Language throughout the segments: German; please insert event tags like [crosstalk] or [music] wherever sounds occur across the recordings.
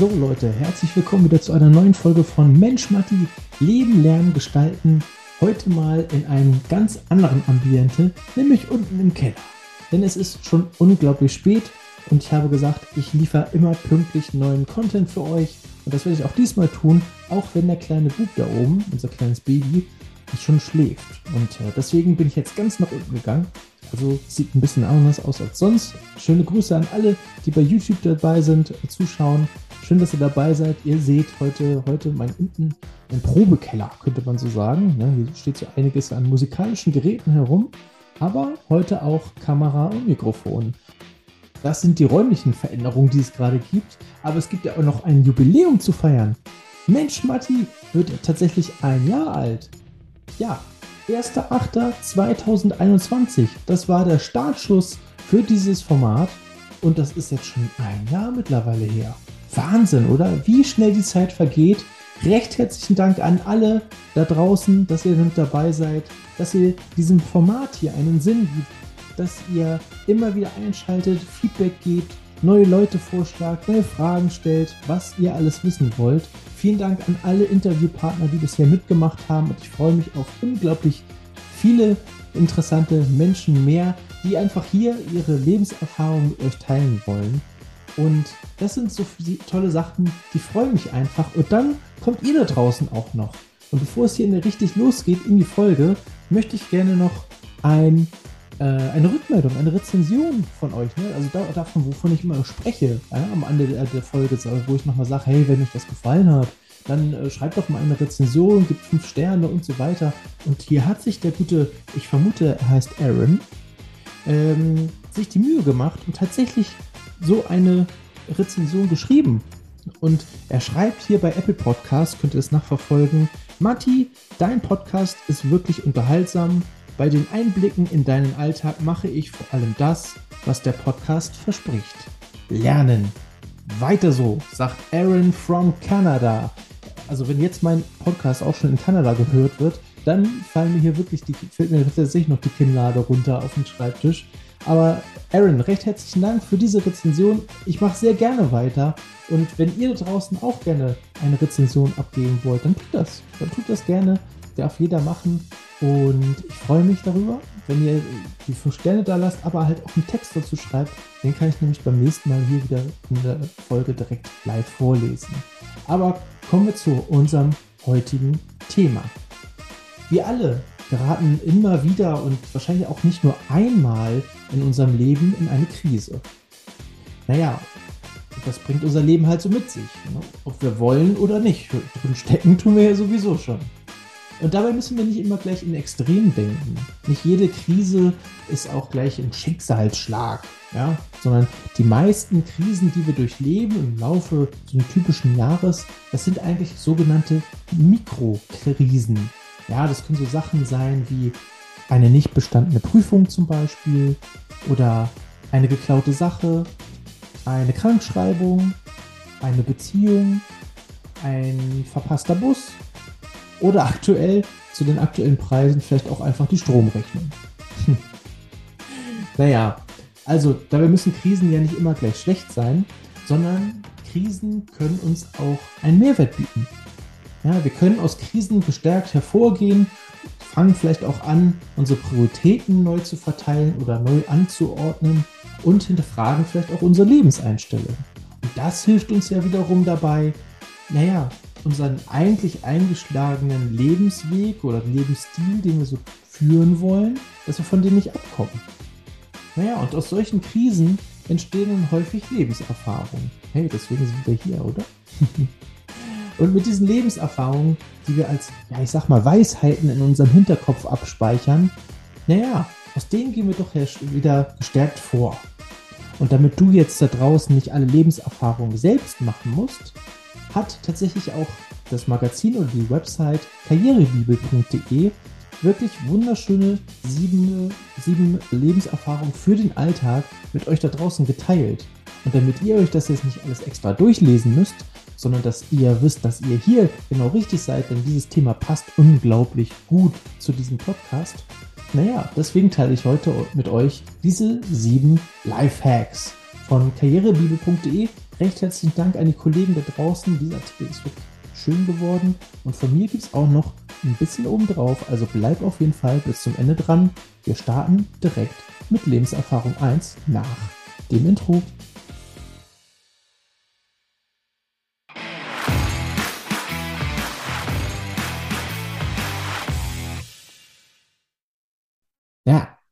So Leute, herzlich willkommen wieder zu einer neuen Folge von Mensch Matti, Leben, Lernen, Gestalten. Heute mal in einem ganz anderen Ambiente, nämlich unten im Keller. Denn es ist schon unglaublich spät und ich habe gesagt, ich liefere immer pünktlich neuen Content für euch. Und das werde ich auch diesmal tun, auch wenn der kleine Bub da oben, unser kleines Baby, schon schläft. Und äh, deswegen bin ich jetzt ganz nach unten gegangen also sieht ein bisschen anders aus als sonst. Schöne Grüße an alle, die bei YouTube dabei sind, äh, zuschauen. Schön, dass ihr dabei seid. Ihr seht heute, heute mein unten ein Probekeller, könnte man so sagen. Ja, hier steht so einiges an musikalischen Geräten herum, aber heute auch Kamera und Mikrofon. Das sind die räumlichen Veränderungen, die es gerade gibt. Aber es gibt ja auch noch ein Jubiläum zu feiern. Mensch, Matti wird tatsächlich ein Jahr alt. Ja, 1.8.2021. Das war der Startschuss für dieses Format und das ist jetzt schon ein Jahr mittlerweile her. Wahnsinn, oder? Wie schnell die Zeit vergeht. Recht herzlichen Dank an alle da draußen, dass ihr mit dabei seid, dass ihr diesem Format hier einen Sinn gibt, dass ihr immer wieder einschaltet, Feedback gebt, neue Leute vorschlagt, neue Fragen stellt, was ihr alles wissen wollt. Vielen Dank an alle Interviewpartner, die bisher mitgemacht haben und ich freue mich auf unglaublich viele interessante Menschen mehr, die einfach hier ihre Lebenserfahrung mit euch teilen wollen. Und das sind so tolle Sachen, die freuen mich einfach. Und dann kommt ihr da draußen auch noch. Und bevor es hier richtig losgeht in die Folge, möchte ich gerne noch ein, äh, eine Rückmeldung, eine Rezension von euch, ne? also da, davon, wovon ich immer spreche, ja? am Ende der, der Folge, wo ich nochmal sage, hey, wenn euch das gefallen hat, dann äh, schreibt doch mal eine Rezension, gibt fünf Sterne und so weiter. Und hier hat sich der gute, ich vermute, er heißt Aaron, ähm, sich die Mühe gemacht und tatsächlich so eine Rezension geschrieben. Und er schreibt hier bei Apple Podcast, könnt ihr es nachverfolgen, Matti, dein Podcast ist wirklich unterhaltsam. Bei den Einblicken in deinen Alltag mache ich vor allem das, was der Podcast verspricht. Lernen. Weiter so, sagt Aaron from Canada also wenn jetzt mein Podcast auch schon in Kanada gehört wird, dann fallen mir hier wirklich die, fällt mir tatsächlich noch die Kinnlade runter auf den Schreibtisch. Aber Aaron, recht herzlichen Dank für diese Rezension. Ich mache sehr gerne weiter. Und wenn ihr da draußen auch gerne eine Rezension abgeben wollt, dann tut das. Dann tut das gerne. Darf jeder machen. Und ich freue mich darüber, wenn ihr die 5 Sterne da lasst, aber halt auch einen Text dazu schreibt. Den kann ich nämlich beim nächsten Mal hier wieder in der Folge direkt live vorlesen. Aber kommen wir zu unserem heutigen Thema. Wir alle geraten immer wieder und wahrscheinlich auch nicht nur einmal in unserem Leben in eine Krise. Naja, das bringt unser Leben halt so mit sich. Ne? Ob wir wollen oder nicht. Drin stecken tun wir ja sowieso schon. Und dabei müssen wir nicht immer gleich in Extrem denken. Nicht jede Krise ist auch gleich ein Schicksalsschlag, ja? sondern die meisten Krisen, die wir durchleben im Laufe so eines typischen Jahres, das sind eigentlich sogenannte Mikrokrisen. Ja, das können so Sachen sein wie eine nicht bestandene Prüfung zum Beispiel oder eine geklaute Sache, eine Krankschreibung, eine Beziehung, ein verpasster Bus oder aktuell zu den aktuellen Preisen vielleicht auch einfach die Stromrechnung. [laughs] naja, also dabei müssen Krisen ja nicht immer gleich schlecht sein, sondern Krisen können uns auch einen Mehrwert bieten. Ja, wir können aus Krisen gestärkt hervorgehen, fangen vielleicht auch an, unsere Prioritäten neu zu verteilen oder neu anzuordnen und hinterfragen vielleicht auch unsere Lebenseinstellung. Und das hilft uns ja wiederum dabei, naja, unseren eigentlich eingeschlagenen Lebensweg oder Lebensstil, den wir so führen wollen, dass wir von dem nicht abkommen. Naja, und aus solchen Krisen entstehen dann häufig Lebenserfahrungen. Hey, deswegen sind wir hier, oder? [laughs] und mit diesen Lebenserfahrungen, die wir als, ja, ich sag mal, Weisheiten in unserem Hinterkopf abspeichern, naja, aus denen gehen wir doch wieder gestärkt vor. Und damit du jetzt da draußen nicht alle Lebenserfahrungen selbst machen musst, hat tatsächlich auch das Magazin oder die Website karrierebibel.de wirklich wunderschöne sieben, sieben Lebenserfahrungen für den Alltag mit euch da draußen geteilt. Und damit ihr euch das jetzt nicht alles extra durchlesen müsst, sondern dass ihr wisst, dass ihr hier genau richtig seid, denn dieses Thema passt unglaublich gut zu diesem Podcast. Naja, deswegen teile ich heute mit euch diese sieben Lifehacks von karrierebibel.de Recht herzlichen Dank an die Kollegen da draußen. Dieser Artikel ist wirklich schön geworden. Und von mir gibt es auch noch ein bisschen obendrauf. Also bleib auf jeden Fall bis zum Ende dran. Wir starten direkt mit Lebenserfahrung 1 nach dem Intro.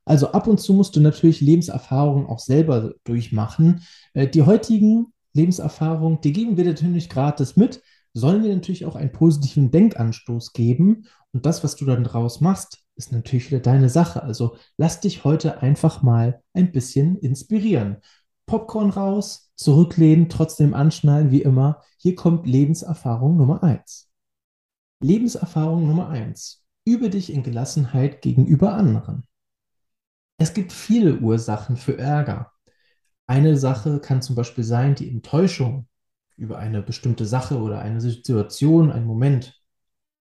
Also ab und zu musst du natürlich Lebenserfahrungen auch selber durchmachen. Äh, die heutigen Lebenserfahrungen, die geben wir natürlich gratis mit, sollen dir natürlich auch einen positiven Denkanstoß geben. Und das, was du dann draus machst, ist natürlich wieder deine Sache. Also lass dich heute einfach mal ein bisschen inspirieren. Popcorn raus, zurücklehnen, trotzdem anschnallen, wie immer. Hier kommt Lebenserfahrung Nummer eins. Lebenserfahrung Nummer eins. Übe dich in Gelassenheit gegenüber anderen. Es gibt viele Ursachen für Ärger. Eine Sache kann zum Beispiel sein die Enttäuschung über eine bestimmte Sache oder eine Situation, einen Moment.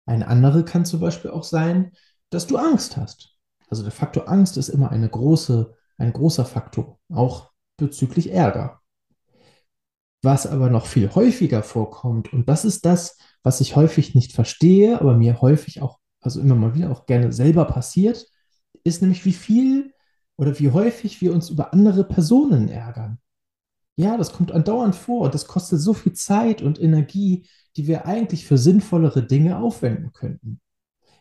Eine andere kann zum Beispiel auch sein, dass du Angst hast. Also der Faktor Angst ist immer eine große, ein großer Faktor, auch bezüglich Ärger. Was aber noch viel häufiger vorkommt, und das ist das, was ich häufig nicht verstehe, aber mir häufig auch, also immer mal wieder auch gerne selber passiert, ist nämlich, wie viel oder wie häufig wir uns über andere Personen ärgern. Ja, das kommt andauernd vor und das kostet so viel Zeit und Energie, die wir eigentlich für sinnvollere Dinge aufwenden könnten.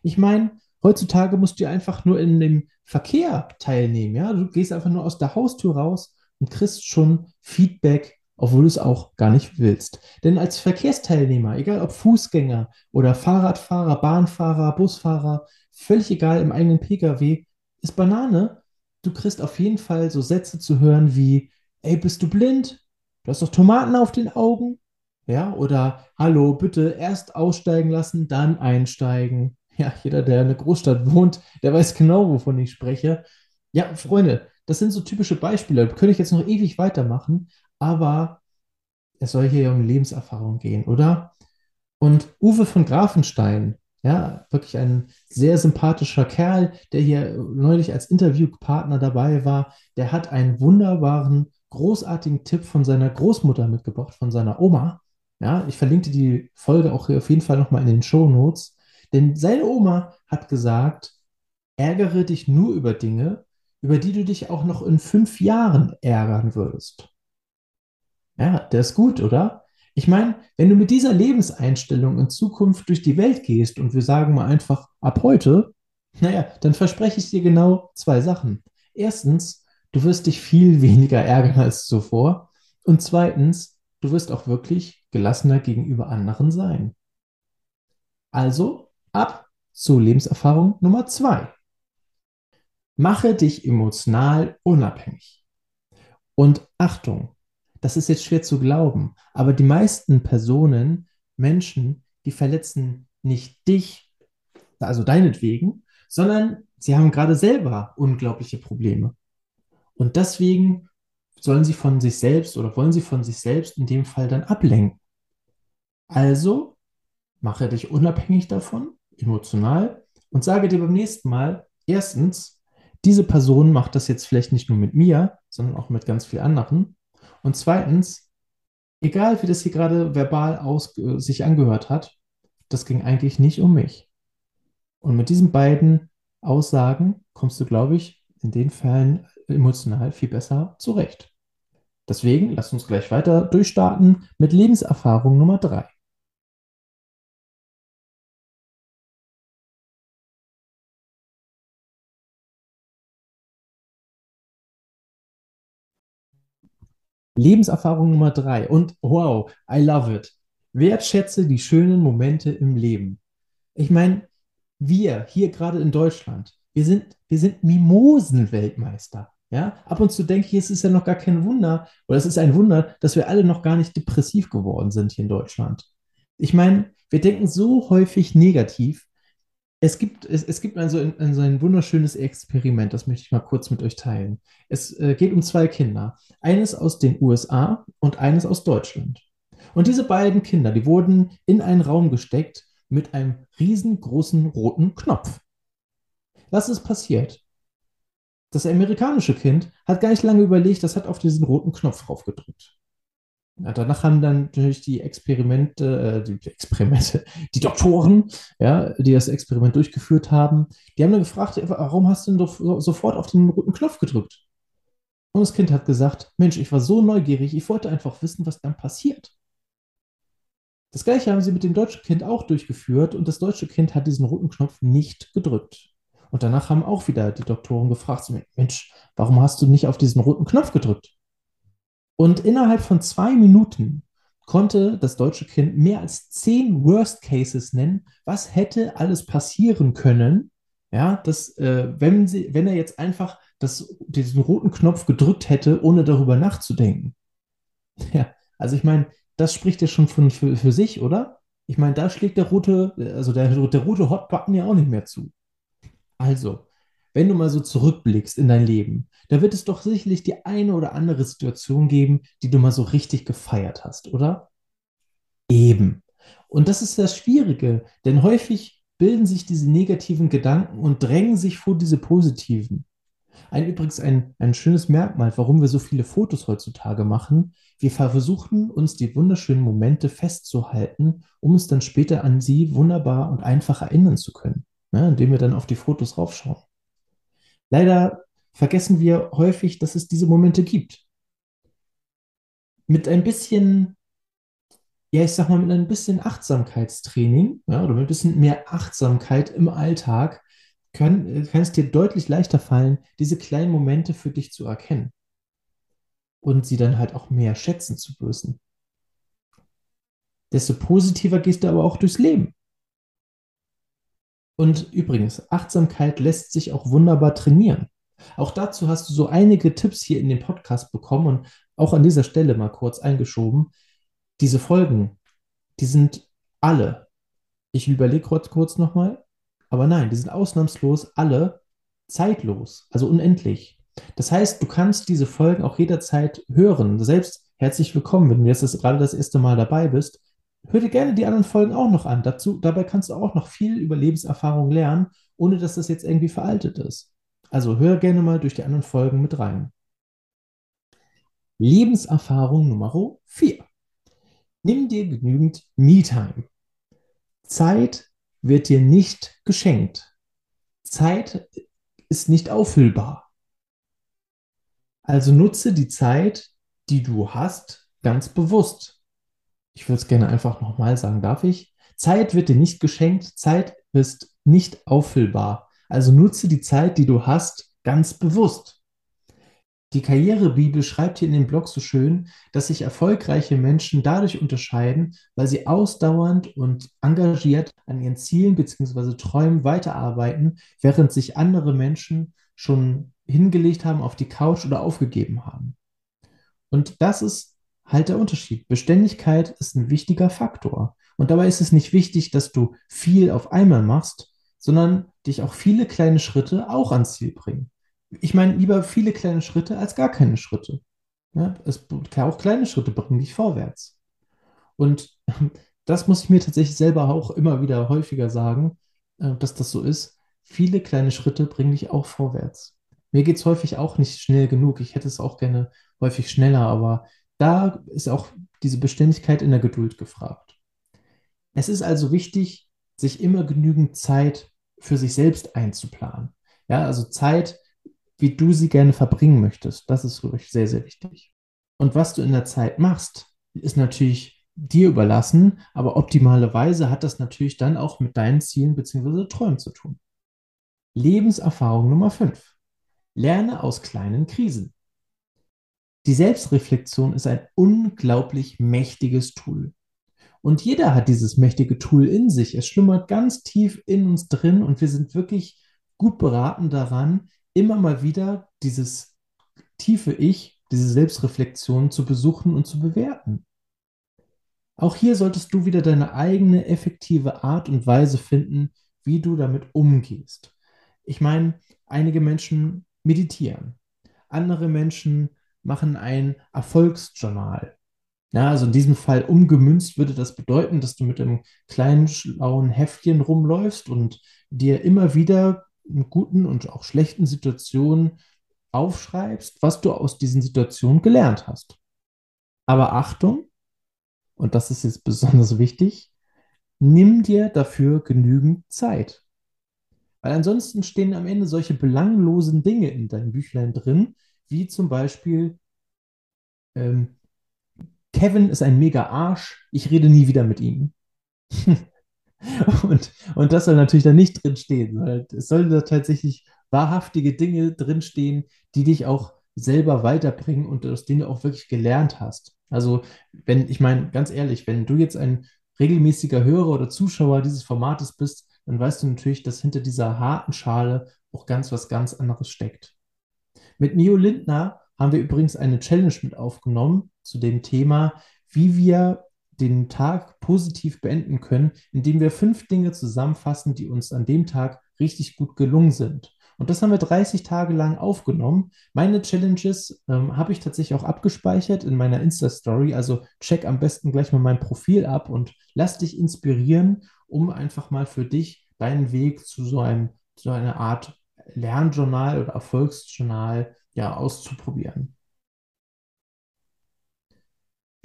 Ich meine, heutzutage musst du einfach nur in dem Verkehr teilnehmen. Ja, du gehst einfach nur aus der Haustür raus und kriegst schon Feedback, obwohl du es auch gar nicht willst. Denn als Verkehrsteilnehmer, egal ob Fußgänger oder Fahrradfahrer, Bahnfahrer, Busfahrer, völlig egal im eigenen Pkw, ist Banane. Du kriegst auf jeden Fall so Sätze zu hören wie, ey, bist du blind? Du hast doch Tomaten auf den Augen. Ja, oder hallo, bitte erst aussteigen lassen, dann einsteigen. Ja, jeder, der in einer Großstadt wohnt, der weiß genau, wovon ich spreche. Ja, Freunde, das sind so typische Beispiele. Da könnte ich jetzt noch ewig weitermachen, aber es soll hier um Lebenserfahrung gehen, oder? Und Uwe von Grafenstein, ja, wirklich ein sehr sympathischer Kerl, der hier neulich als Interviewpartner dabei war, der hat einen wunderbaren großartigen Tipp von seiner Großmutter mitgebracht, von seiner Oma. Ja, ich verlinke die Folge auch hier auf jeden Fall nochmal in den Show Notes. Denn seine Oma hat gesagt, ärgere dich nur über Dinge, über die du dich auch noch in fünf Jahren ärgern würdest. Ja, der ist gut, oder? Ich meine, wenn du mit dieser Lebenseinstellung in Zukunft durch die Welt gehst und wir sagen mal einfach ab heute, naja, dann verspreche ich dir genau zwei Sachen. Erstens, du wirst dich viel [laughs] weniger ärgern als zuvor. Und zweitens, du wirst auch wirklich gelassener gegenüber anderen sein. Also ab zur Lebenserfahrung Nummer zwei. Mache dich emotional unabhängig. Und Achtung, das ist jetzt schwer zu glauben, aber die meisten Personen, Menschen, die verletzen nicht dich, also deinetwegen, sondern sie haben gerade selber unglaubliche Probleme. Und deswegen sollen sie von sich selbst oder wollen sie von sich selbst in dem Fall dann ablenken. Also mache dich unabhängig davon, emotional, und sage dir beim nächsten Mal, erstens, diese Person macht das jetzt vielleicht nicht nur mit mir, sondern auch mit ganz vielen anderen. Und zweitens, egal wie das hier gerade verbal aus, äh, sich angehört hat, das ging eigentlich nicht um mich. Und mit diesen beiden Aussagen kommst du, glaube ich, in den Fällen emotional viel besser zurecht. Deswegen lasst uns gleich weiter durchstarten mit Lebenserfahrung Nummer drei. Lebenserfahrung Nummer drei. Und wow, I love it. Wertschätze die schönen Momente im Leben. Ich meine, wir hier gerade in Deutschland, wir sind, wir sind Mimosen-Weltmeister. Ja, ab und zu denke ich, es ist ja noch gar kein Wunder, oder es ist ein Wunder, dass wir alle noch gar nicht depressiv geworden sind hier in Deutschland. Ich meine, wir denken so häufig negativ. Es gibt, es, es gibt also ein, ein, so ein wunderschönes Experiment, das möchte ich mal kurz mit euch teilen. Es äh, geht um zwei Kinder. Eines aus den USA und eines aus Deutschland. Und diese beiden Kinder, die wurden in einen Raum gesteckt mit einem riesengroßen roten Knopf. Was ist passiert? Das amerikanische Kind hat gar nicht lange überlegt, das hat auf diesen roten Knopf drauf gedrückt. Ja, danach haben dann natürlich die Experimente, äh, die Experimente, [laughs] die Doktoren, ja, die das Experiment durchgeführt haben, die haben dann gefragt, warum hast du denn doch so, sofort auf den roten Knopf gedrückt? Und das Kind hat gesagt, Mensch, ich war so neugierig, ich wollte einfach wissen, was dann passiert. Das gleiche haben sie mit dem deutschen Kind auch durchgeführt und das deutsche Kind hat diesen roten Knopf nicht gedrückt. Und danach haben auch wieder die Doktoren gefragt, Mensch, warum hast du nicht auf diesen roten Knopf gedrückt? Und innerhalb von zwei Minuten konnte das deutsche Kind mehr als zehn Worst Cases nennen. Was hätte alles passieren können, ja, dass, äh, wenn, sie, wenn er jetzt einfach das, diesen roten Knopf gedrückt hätte, ohne darüber nachzudenken? [laughs] Ja, also ich meine, das spricht ja schon von, für, für sich, oder? Ich meine, da schlägt der rote, also der, der rote Hot-Button ja auch nicht mehr zu. Also, wenn du mal so zurückblickst in dein Leben, da wird es doch sicherlich die eine oder andere Situation geben, die du mal so richtig gefeiert hast, oder? Eben. Und das ist das Schwierige, denn häufig bilden sich diese negativen Gedanken und drängen sich vor diese positiven. Ein übrigens ein, ein schönes Merkmal, warum wir so viele Fotos heutzutage machen. Wir versuchen uns die wunderschönen Momente festzuhalten, um uns dann später an sie wunderbar und einfach erinnern zu können, ne, indem wir dann auf die Fotos raufschauen. Leider vergessen wir häufig, dass es diese Momente gibt. Mit ein bisschen, ja, ich sag mal, mit ein bisschen Achtsamkeitstraining, ja, oder mit ein bisschen mehr Achtsamkeit im Alltag kann, kann es dir deutlich leichter fallen, diese kleinen Momente für dich zu erkennen und sie dann halt auch mehr schätzen zu wissen. Desto positiver gehst du aber auch durchs Leben. Und übrigens, Achtsamkeit lässt sich auch wunderbar trainieren. Auch dazu hast du so einige Tipps hier in dem Podcast bekommen und auch an dieser Stelle mal kurz eingeschoben. Diese Folgen, die sind alle, ich überlege kurz, kurz nochmal, aber nein, die sind ausnahmslos alle zeitlos, also unendlich. Das heißt, du kannst diese Folgen auch jederzeit hören. Selbst herzlich willkommen, wenn du jetzt das, gerade das erste Mal dabei bist. Hör dir gerne die anderen Folgen auch noch an. Dazu, dabei kannst du auch noch viel über Lebenserfahrung lernen, ohne dass das jetzt irgendwie veraltet ist. Also hör gerne mal durch die anderen Folgen mit rein. Lebenserfahrung Nummer 4. Nimm dir genügend Me-Time. Zeit wird dir nicht geschenkt. Zeit ist nicht auffüllbar. Also nutze die Zeit, die du hast, ganz bewusst. Ich würde es gerne einfach nochmal sagen, darf ich? Zeit wird dir nicht geschenkt, Zeit ist nicht auffüllbar. Also nutze die Zeit, die du hast, ganz bewusst. Die Karrierebibel schreibt hier in dem Blog so schön, dass sich erfolgreiche Menschen dadurch unterscheiden, weil sie ausdauernd und engagiert an ihren Zielen bzw. Träumen weiterarbeiten, während sich andere Menschen schon hingelegt haben auf die Couch oder aufgegeben haben. Und das ist halt der Unterschied. Beständigkeit ist ein wichtiger Faktor. Und dabei ist es nicht wichtig, dass du viel auf einmal machst, sondern dich auch viele kleine Schritte auch ans Ziel bringen ich meine, lieber viele kleine Schritte als gar keine Schritte. Ja, es auch kleine Schritte bringen dich vorwärts. Und [laughs] das muss ich mir tatsächlich selber auch immer wieder häufiger sagen, äh, dass das so ist. Viele kleine Schritte bringen dich auch vorwärts. Mir geht es häufig auch nicht schnell genug. Ich hätte es auch gerne häufig schneller, aber da ist auch diese Beständigkeit in der Geduld gefragt. Es ist also wichtig, sich immer genügend Zeit für sich selbst einzuplanen. Ja, also Zeit, wie du sie gerne verbringen möchtest. Das ist wirklich sehr, sehr wichtig. Und was du in der Zeit machst, ist natürlich dir überlassen, aber optimalerweise hat das natürlich dann auch mit deinen Zielen bzw. Träumen zu tun. Lebenserfahrung Nummer 5. Lerne aus kleinen Krisen. Die Selbstreflexion ist ein unglaublich mächtiges Tool. Und jeder hat dieses mächtige Tool in sich. Es schlummert ganz tief in uns drin und wir sind wirklich gut beraten daran, immer mal wieder dieses tiefe Ich, diese Selbstreflexion zu besuchen und zu bewerten. Auch hier solltest du wieder deine eigene effektive Art und Weise finden, wie du damit umgehst. Ich meine, einige Menschen meditieren, andere Menschen machen ein Erfolgsjournal. Ja, also in diesem Fall umgemünzt würde das bedeuten, dass du mit einem kleinen schlauen Heftchen rumläufst und dir immer wieder in guten und auch schlechten Situationen aufschreibst, was du aus diesen Situationen gelernt hast. Aber Achtung, und das ist jetzt besonders wichtig, nimm dir dafür genügend Zeit. Weil ansonsten stehen am Ende solche belanglosen Dinge in deinem Büchlein drin, wie zum Beispiel, ähm, Kevin ist ein mega Arsch, ich rede nie wieder mit ihm. [laughs] und, und das soll natürlich da nicht drin stehen, weil es sollen da tatsächlich wahrhaftige Dinge drinstehen, die dich auch selber weiterbringen und aus denen du auch wirklich gelernt hast. Also, wenn, ich meine, ganz ehrlich, wenn du jetzt ein regelmäßiger Hörer oder Zuschauer dieses Formates bist, dann weißt du natürlich, dass hinter dieser harten Schale auch ganz was ganz anderes steckt. Mit Mio Lindner haben wir übrigens eine Challenge mit aufgenommen zu dem Thema, wie wir den Tag positiv beenden können, indem wir fünf Dinge zusammenfassen, die uns an dem Tag richtig gut gelungen sind. Und das haben wir 30 Tage lang aufgenommen. Meine Challenges ähm, habe ich tatsächlich auch abgespeichert in meiner Insta-Story. Also check am besten gleich mal mein Profil ab und lass dich inspirieren, um einfach mal für dich deinen Weg zu so einem, so einer Art Lernjournal oder Erfolgsjournal ja auszuprobieren.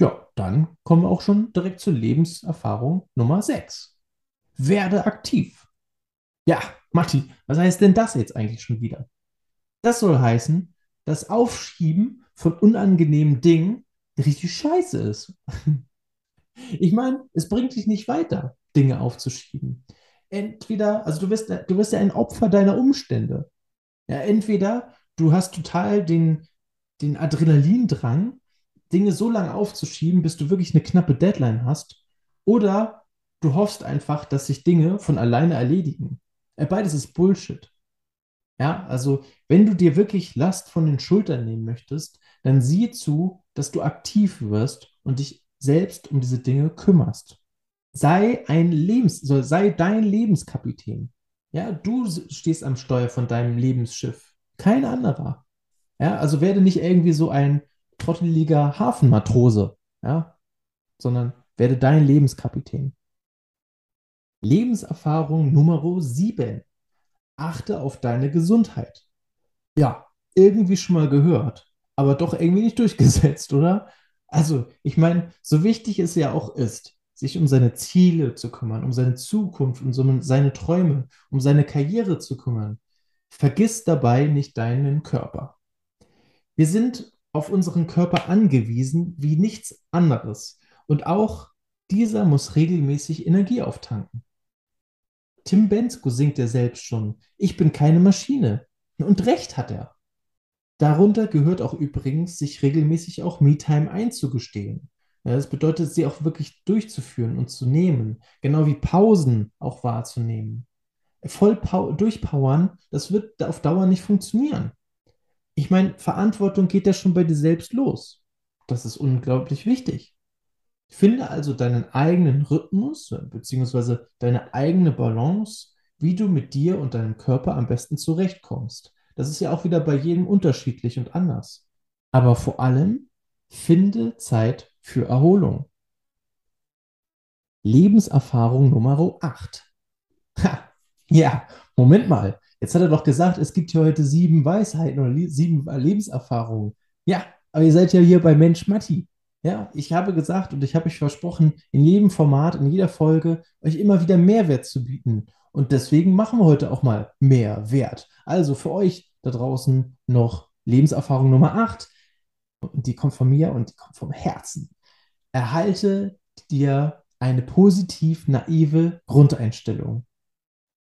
Ja, dann kommen wir auch schon direkt zur Lebenserfahrung Nummer 6. Werde aktiv. Ja, Matti, was heißt denn das jetzt eigentlich schon wieder? Das soll heißen, dass Aufschieben von unangenehmen Dingen richtig scheiße ist. [laughs] Ich meine, es bringt dich nicht weiter, Dinge aufzuschieben. Entweder, also du wirst, du wirst ja ein Opfer deiner Umstände. Ja, entweder du hast total den, den Adrenalindrang, Dinge so lange aufzuschieben, bis du wirklich eine knappe Deadline hast, oder du hoffst einfach, dass sich Dinge von alleine erledigen. Beides ist Bullshit. Ja, also wenn du dir wirklich Last von den Schultern nehmen möchtest, dann sieh zu, dass du aktiv wirst und dich selbst um diese Dinge kümmerst. Sei ein Lebens, so sei dein Lebenskapitän. Ja, du stehst am Steuer von deinem Lebensschiff, kein anderer. Ja, also werde nicht irgendwie so ein trotteliger Hafenmatrose, ja, sondern werde dein Lebenskapitän. Lebenserfahrung Nummer 7. Achte auf deine Gesundheit. Ja, irgendwie schon mal gehört, aber doch irgendwie nicht durchgesetzt, oder? Also, ich meine, so wichtig es ja auch ist, sich um seine Ziele zu kümmern, um seine Zukunft, um seine Träume, um seine Karriere zu kümmern, vergiss dabei nicht deinen Körper. Wir sind auf unseren Körper angewiesen wie nichts anderes und auch dieser muss regelmäßig Energie auftanken. Tim Bensko singt er selbst schon. Ich bin keine Maschine. Und recht hat er. Darunter gehört auch übrigens, sich regelmäßig auch Me-Time einzugestehen. Ja, das bedeutet, sie auch wirklich durchzuführen und zu nehmen. Genau wie Pausen auch wahrzunehmen. Voll durchpowern, das wird auf Dauer nicht funktionieren. Ich meine, Verantwortung geht ja schon bei dir selbst los. Das ist unglaublich wichtig. Finde also deinen eigenen Rhythmus bzw. deine eigene Balance, wie du mit dir und deinem Körper am besten zurechtkommst. Das ist ja auch wieder bei jedem unterschiedlich und anders. Aber vor allem finde Zeit für Erholung. Lebenserfahrung Nummer 8. Ha, ja, Moment mal. Jetzt hat er doch gesagt, es gibt hier heute sieben Weisheiten oder sieben Lebenserfahrungen. Ja, aber ihr seid ja hier bei Mensch Matti. Ja, ich habe gesagt und ich habe euch versprochen, in jedem Format, in jeder Folge euch immer wieder Mehrwert zu bieten. Und deswegen machen wir heute auch mal mehr Wert. Also für euch da draußen noch Lebenserfahrung Nummer 8. Und die kommt von mir und die kommt vom Herzen. Erhalte dir eine positiv naive Grundeinstellung.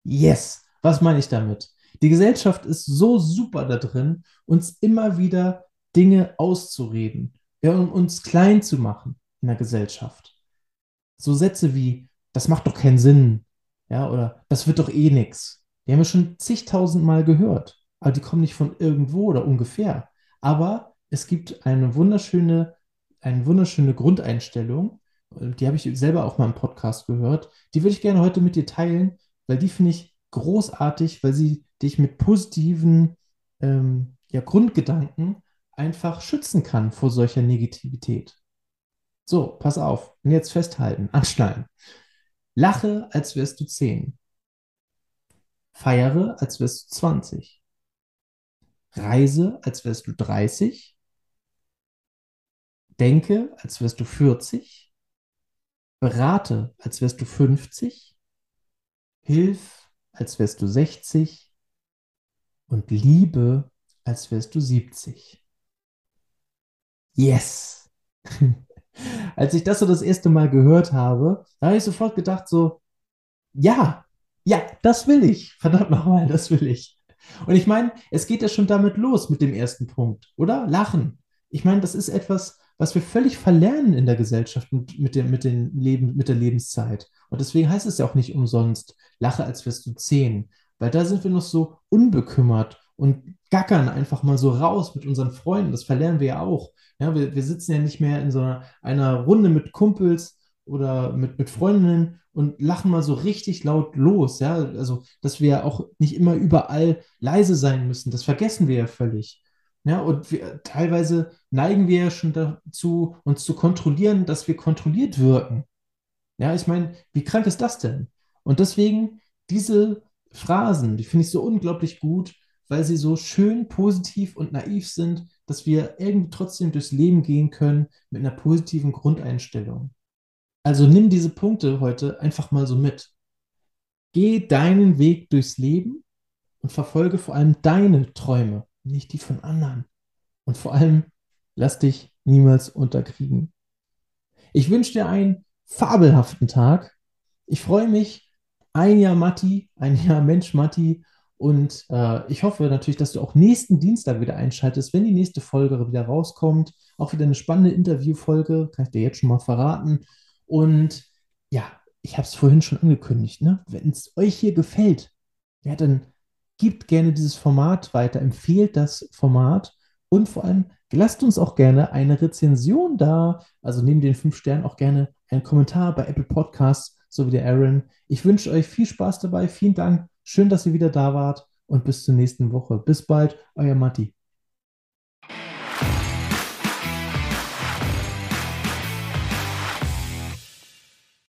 Yes, was meine ich damit? Die Gesellschaft ist so super da drin, uns immer wieder Dinge auszureden ja, um uns klein zu machen in der Gesellschaft. So Sätze wie, das macht doch keinen Sinn, ja, oder das wird doch eh nichts. Die haben wir schon zigtausend Mal gehört, aber die kommen nicht von irgendwo oder ungefähr. Aber es gibt eine wunderschöne, eine wunderschöne Grundeinstellung, die habe ich selber auch mal im Podcast gehört. Die würde ich gerne heute mit dir teilen, weil die finde ich großartig, weil sie dich mit positiven ähm, ja, Grundgedanken einfach schützen kann vor solcher Negativität. So, pass auf. Und jetzt festhalten, [laughs] anschnallen. Lache, als wärst du 10. Feiere, als wärst du 20. Reise, als wärst du 30. Denke, als wärst du 40. Berate, als wärst du 50. Hilf, als wärst du 60. Und liebe, als wärst du 70. Yes! [laughs] Als ich das so das erste Mal gehört habe, da habe ich sofort gedacht so, ja, ja, das will ich. Verdammt nochmal, das will ich. Und ich meine, es geht ja schon damit los mit dem ersten Punkt, oder? Lachen. Ich meine, das ist etwas, was wir völlig verlernen in der Gesellschaft mit, dem, mit, den Leben, mit der Lebenszeit. Und deswegen heißt es ja auch nicht umsonst, lache, als wärst du zehn. Weil da sind wir noch so unbekümmert und gackern einfach mal so raus mit unseren Freunden. Das verlernen wir ja auch. Ja, wir, wir sitzen ja nicht mehr in so einer, einer Runde mit Kumpels oder mit, mit Freundinnen und lachen mal so richtig laut los. Ja, also, dass wir auch nicht immer überall leise sein müssen. Das vergessen wir ja völlig. Ja, und wir, teilweise neigen wir ja schon dazu, uns zu kontrollieren, dass wir kontrolliert wirken. Ja, ich meine, wie krank ist das denn? Und deswegen diese Phrasen, die finde ich so unglaublich gut, weil sie so schön positiv und naiv sind, dass wir irgendwie trotzdem durchs Leben gehen können mit einer positiven Grundeinstellung. Also nimm diese Punkte heute einfach mal so mit. Geh deinen Weg durchs Leben und verfolge vor allem deine Träume, nicht die von anderen. Und vor allem lass dich niemals unterkriegen. Ich wünsche dir einen fabelhaften Tag. Ich freue mich. Ein Jahr Matti, ein Jahr Mensch Matti und äh, ich hoffe natürlich, dass du auch nächsten Dienstag wieder einschaltest, wenn die nächste Folge wieder rauskommt. Auch wieder eine spannende Interviewfolge, kann ich dir jetzt schon mal verraten. Und ja, ich habe es vorhin schon angekündigt, ne? Wenn es euch hier gefällt, ja, dann gebt gerne dieses Format weiter, empfehlt das Format und vor allem lasst uns auch gerne eine Rezension da. Also neben den fünf Sternen auch gerne einen Kommentar bei Apple Podcasts, so wie der Aaron. Ich wünsche euch viel Spaß dabei. Vielen Dank Schön, dass ihr wieder da wart und bis zur nächsten Woche. Bis bald, euer Matti.